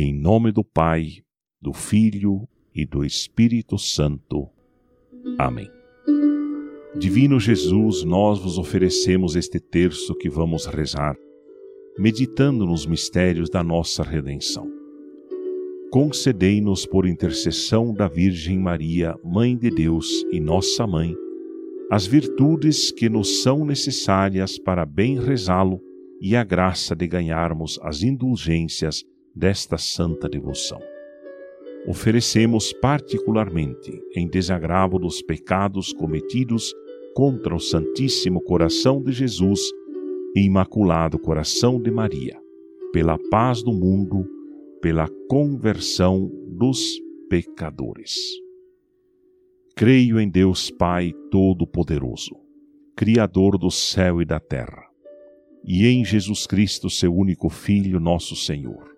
Em nome do Pai, do Filho e do Espírito Santo. Amém. Divino Jesus, nós vos oferecemos este terço que vamos rezar, meditando nos mistérios da nossa redenção. Concedei-nos, por intercessão da Virgem Maria, Mãe de Deus e nossa Mãe, as virtudes que nos são necessárias para bem rezá-lo e a graça de ganharmos as indulgências desta santa devoção. Oferecemos particularmente em desagravo dos pecados cometidos contra o Santíssimo Coração de Jesus e Imaculado Coração de Maria, pela paz do mundo, pela conversão dos pecadores. Creio em Deus Pai Todo-Poderoso, Criador do céu e da terra, e em Jesus Cristo, seu único Filho, nosso Senhor,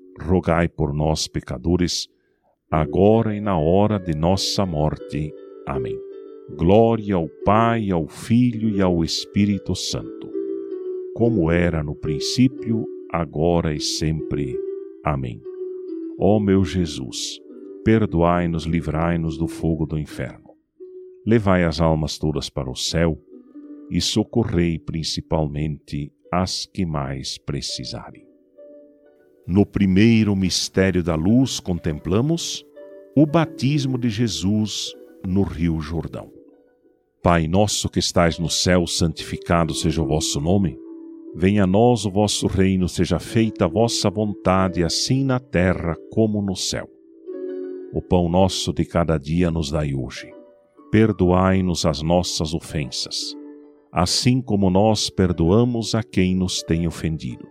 rogai por nós, pecadores, agora e na hora de nossa morte. Amém. Glória ao Pai, ao Filho e ao Espírito Santo, como era no princípio, agora e sempre. Amém. Ó meu Jesus, perdoai-nos, livrai-nos do fogo do inferno. Levai as almas todas para o céu e socorrei principalmente as que mais precisarem. No primeiro mistério da luz, contemplamos o batismo de Jesus no Rio Jordão. Pai nosso que estais no céu, santificado seja o vosso nome. Venha a nós o vosso reino, seja feita a vossa vontade, assim na terra como no céu. O pão nosso de cada dia nos dai hoje. Perdoai-nos as nossas ofensas, assim como nós perdoamos a quem nos tem ofendido.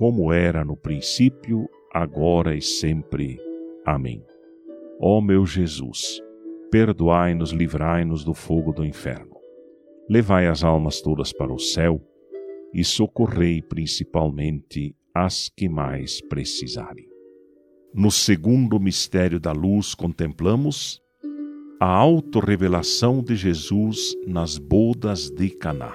como era no princípio, agora e sempre. Amém. Ó meu Jesus, perdoai-nos, livrai-nos do fogo do inferno. Levai as almas todas para o céu e socorrei principalmente as que mais precisarem. No segundo mistério da luz, contemplamos a autorrevelação de Jesus nas bodas de Caná.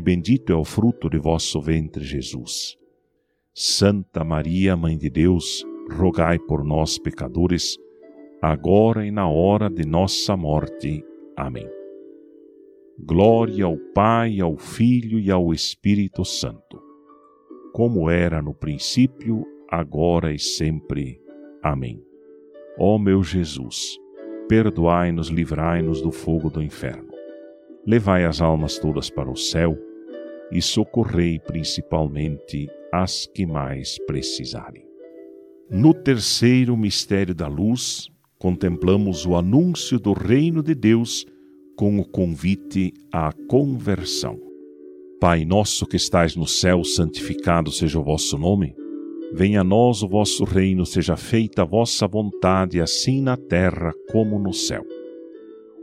bendito é o fruto de vosso ventre, Jesus. Santa Maria, Mãe de Deus, rogai por nós, pecadores, agora e na hora de nossa morte. Amém. Glória ao Pai, ao Filho e ao Espírito Santo, como era no princípio, agora e sempre. Amém. Ó meu Jesus, perdoai-nos, livrai-nos do fogo do inferno. Levai as almas todas para o céu e socorrei principalmente as que mais precisarem. No terceiro mistério da luz, contemplamos o anúncio do reino de Deus com o convite à conversão. Pai nosso que estais no céu, santificado seja o vosso nome. Venha a nós o vosso reino, seja feita a vossa vontade, assim na terra como no céu.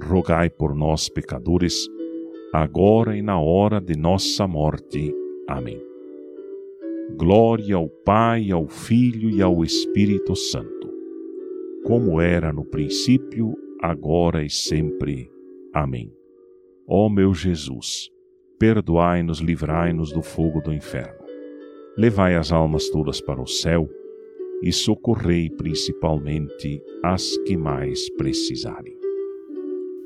rogai por nós, pecadores, agora e na hora de nossa morte. Amém. Glória ao Pai, ao Filho e ao Espírito Santo, como era no princípio, agora e sempre. Amém. Ó meu Jesus, perdoai-nos, livrai-nos do fogo do inferno. Levai as almas todas para o céu e socorrei principalmente as que mais precisarem.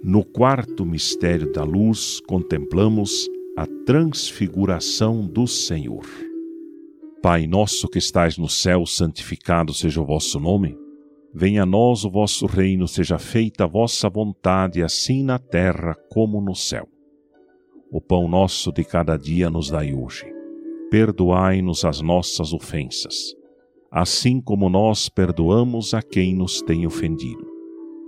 No quarto mistério da luz, contemplamos a transfiguração do Senhor. Pai nosso que estais no céu, santificado seja o vosso nome. Venha a nós o vosso reino, seja feita a vossa vontade, assim na terra como no céu. O pão nosso de cada dia nos dai hoje. Perdoai-nos as nossas ofensas, assim como nós perdoamos a quem nos tem ofendido.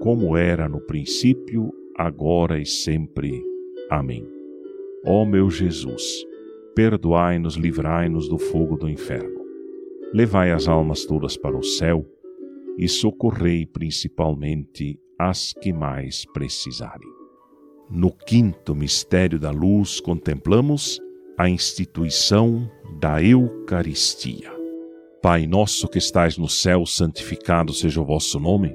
como era no princípio, agora e sempre. Amém. Ó meu Jesus, perdoai-nos, livrai-nos do fogo do inferno. Levai as almas todas para o céu e socorrei principalmente as que mais precisarem. No quinto mistério da luz, contemplamos a instituição da Eucaristia. Pai nosso que estais no céu, santificado seja o vosso nome.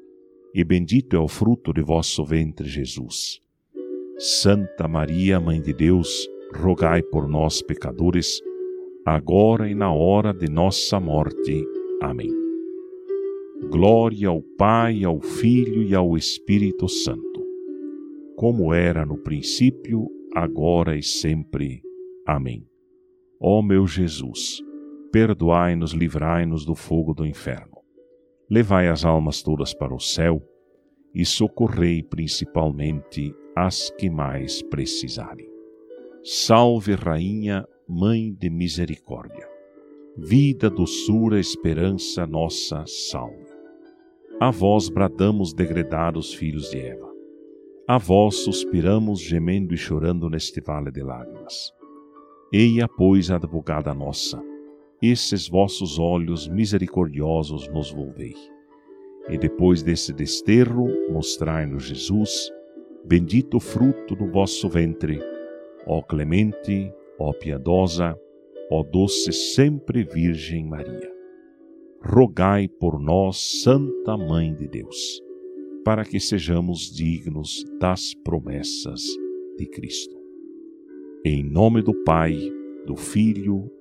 e bendito é o fruto de vosso ventre, Jesus. Santa Maria, Mãe de Deus, rogai por nós, pecadores, agora e na hora de nossa morte. Amém. Glória ao Pai, ao Filho e ao Espírito Santo, como era no princípio, agora e sempre. Amém. Ó meu Jesus, perdoai-nos, livrai-nos do fogo do inferno levai as almas todas para o céu e socorrei principalmente as que mais precisarem. Salve, Rainha, Mãe de Misericórdia. Vida, doçura, esperança nossa, salve. A vós bradamos degredados filhos de Eva. A vós suspiramos, gemendo e chorando neste vale de lágrimas. Eia, pois, advogada nossa, esses vossos olhos misericordiosos nos volvei. E depois desse desterro, mostrai-nos Jesus, bendito fruto do vosso ventre, ó clemente, ó piedosa, ó doce sempre Virgem Maria. Rogai por nós, Santa Mãe de Deus, para que sejamos dignos das promessas de Cristo. Em nome do Pai, do Filho